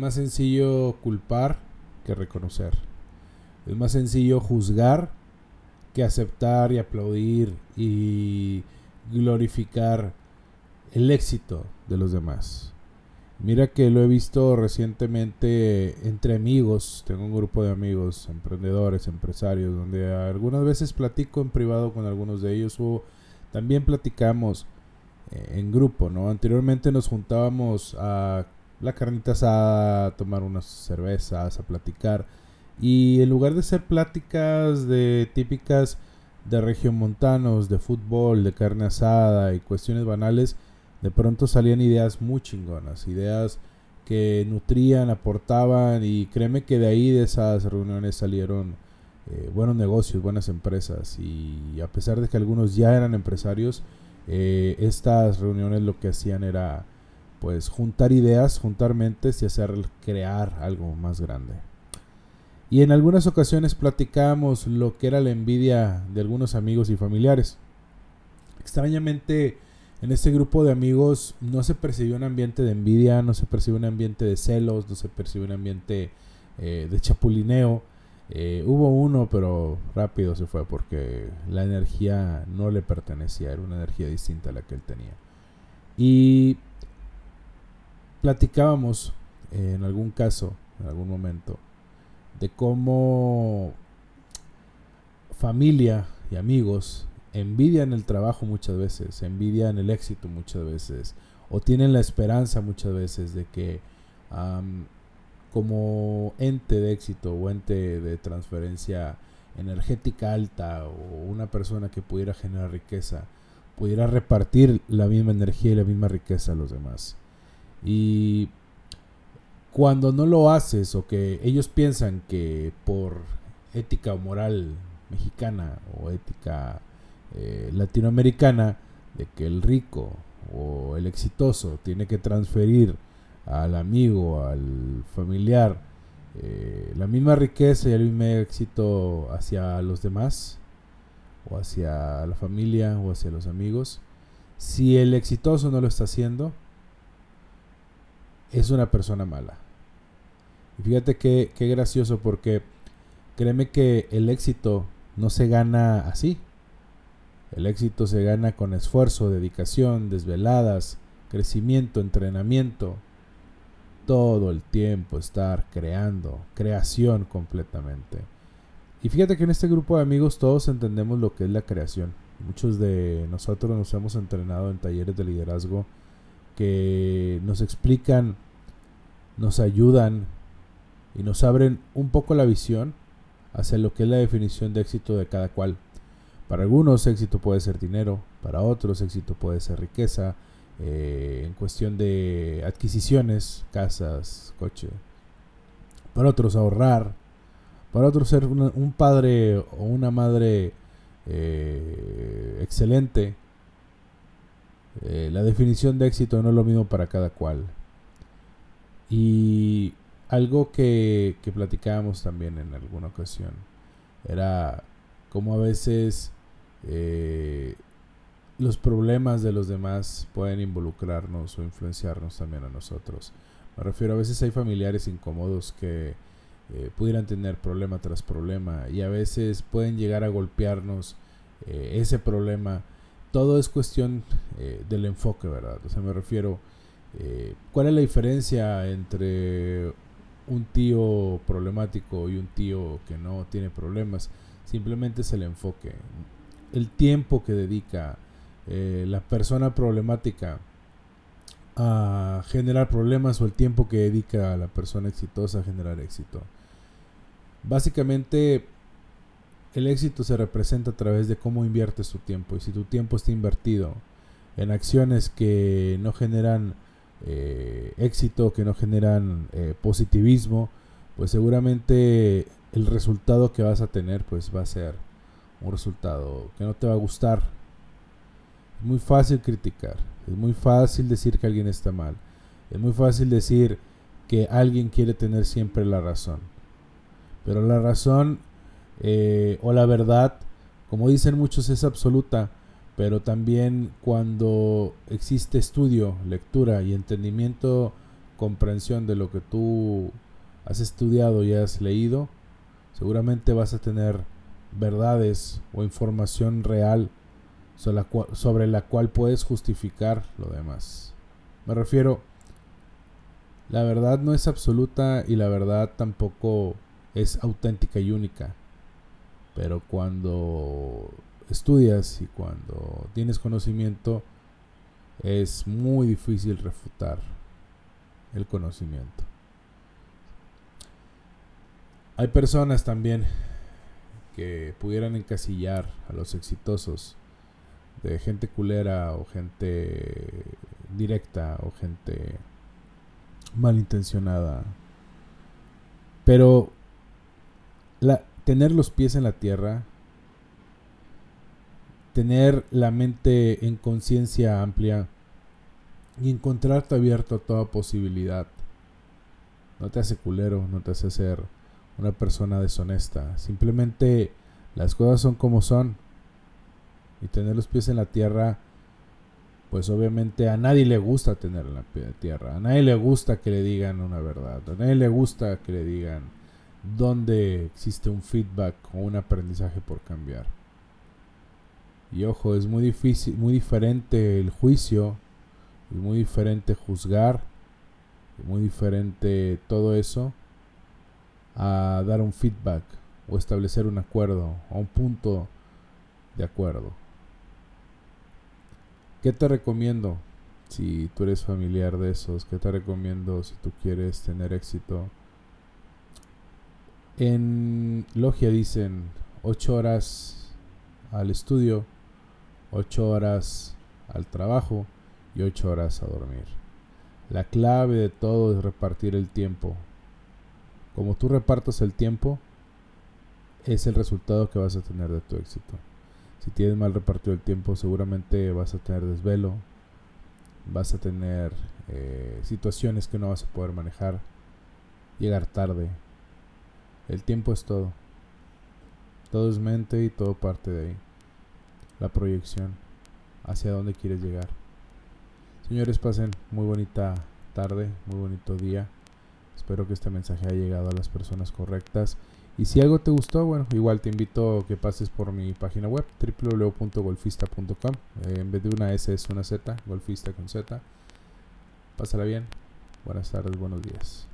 más sencillo culpar que reconocer. Es más sencillo juzgar que aceptar y aplaudir y glorificar el éxito de los demás. Mira que lo he visto recientemente entre amigos, tengo un grupo de amigos, emprendedores, empresarios, donde algunas veces platico en privado con algunos de ellos o también platicamos eh, en grupo, ¿no? Anteriormente nos juntábamos a la carnita asada, tomar unas cervezas, a platicar. Y en lugar de ser pláticas de típicas de regiomontanos, de fútbol, de carne asada y cuestiones banales, de pronto salían ideas muy chingonas, ideas que nutrían, aportaban y créeme que de ahí de esas reuniones salieron eh, buenos negocios, buenas empresas. Y a pesar de que algunos ya eran empresarios, eh, estas reuniones lo que hacían era pues juntar ideas, juntar mentes y hacer crear algo más grande. Y en algunas ocasiones platicamos lo que era la envidia de algunos amigos y familiares. Extrañamente, en este grupo de amigos no se percibió un ambiente de envidia, no se percibió un ambiente de celos, no se percibió un ambiente eh, de chapulineo. Eh, hubo uno, pero rápido se fue porque la energía no le pertenecía, era una energía distinta a la que él tenía. Y platicábamos en algún caso, en algún momento, de cómo familia y amigos envidian el trabajo muchas veces, envidian el éxito muchas veces, o tienen la esperanza muchas veces de que como ente de éxito o ente de transferencia energética alta o una persona que pudiera generar riqueza, pudiera repartir la misma energía y la misma riqueza a los demás. Y cuando no lo haces o que ellos piensan que por ética o moral mexicana o ética eh, latinoamericana de que el rico o el exitoso tiene que transferir al amigo, al familiar, eh, la misma riqueza y el mismo éxito hacia los demás, o hacia la familia, o hacia los amigos. Si el exitoso no lo está haciendo, es una persona mala. Y fíjate que, qué gracioso porque créeme que el éxito no se gana así. El éxito se gana con esfuerzo, dedicación, desveladas, crecimiento, entrenamiento. Todo el tiempo estar creando, creación completamente. Y fíjate que en este grupo de amigos todos entendemos lo que es la creación. Muchos de nosotros nos hemos entrenado en talleres de liderazgo que nos explican, nos ayudan y nos abren un poco la visión hacia lo que es la definición de éxito de cada cual. Para algunos éxito puede ser dinero, para otros éxito puede ser riqueza, eh, en cuestión de adquisiciones, casas, coche. Para otros ahorrar, para otros ser un padre o una madre eh, excelente. Eh, la definición de éxito no es lo mismo para cada cual. Y algo que, platicábamos también en alguna ocasión era como a veces eh, los problemas de los demás pueden involucrarnos o influenciarnos también a nosotros. Me refiero a veces hay familiares incómodos que eh, pudieran tener problema tras problema y a veces pueden llegar a golpearnos ese problema. Todo es cuestión del enfoque, ¿verdad? O sea, me refiero, ¿cuál es la diferencia entre un tío problemático y un tío que no tiene problemas? Simplemente es el enfoque el tiempo que dedica eh, la persona problemática a generar problemas o el tiempo que dedica la persona exitosa a generar éxito. Básicamente el éxito se representa a través de cómo inviertes tu tiempo y si tu tiempo está invertido en acciones que no generan eh, éxito, que no generan eh, positivismo, pues seguramente el resultado que vas a tener pues va a ser un resultado que no te va a gustar. Es muy fácil criticar, es muy fácil decir que alguien está mal, es muy fácil decir que alguien quiere tener siempre la razón. Pero la razón eh, o la verdad, como dicen muchos, es absoluta, pero también cuando existe estudio, lectura y entendimiento comprensión de lo que tú has estudiado y has leído, seguramente vas a tener verdades o información real sobre la cual, puedes justificar lo demás. Me refiero, la verdad no es absoluta y la verdad tampoco es auténtica y única. Pero cuando estudias y cuando tienes conocimiento, es muy difícil refutar el conocimiento. Hay personas también que pudieran encasillar a los exitosos de gente culera o gente directa o gente malintencionada. Pero la, tener los pies en la tierra, tener la mente en conciencia amplia y encontrarte abierto a toda posibilidad, no te hace culero, no te hace ser una persona deshonesta. Simplemente las cosas son como son. Y tener los pies en la tierra, pues obviamente a nadie le gusta tener la tierra. A nadie le gusta que le digan una verdad. A nadie le gusta que le digan dónde existe un feedback o un aprendizaje por cambiar. Y ojo, es muy difícil, muy diferente el juicio, y muy diferente juzgar, y muy diferente todo eso a dar un feedback o establecer un acuerdo o un punto de acuerdo. ¿Qué te recomiendo si tú eres familiar de esos? ¿Qué te recomiendo si tú quieres tener éxito? En Logia dicen 8 horas al estudio, 8 horas al trabajo y 8 horas a dormir. La clave de todo es repartir el tiempo. Como tú repartas el tiempo, es el resultado que vas a tener de tu éxito. Si tienes mal repartido el tiempo, seguramente vas a tener desvelo, vas a tener eh, situaciones que no vas a poder manejar, llegar tarde. El tiempo es todo. Todo es mente y todo parte de ahí. La proyección hacia dónde quieres llegar. Señores, pasen muy bonita tarde, muy bonito día. Espero que este mensaje haya llegado a las personas correctas. Y si algo te gustó, bueno, igual te invito a que pases por mi página web www.golfista.com. Eh, en vez de una S es una Z, golfista con Z. Pásala bien. Buenas tardes, buenos días.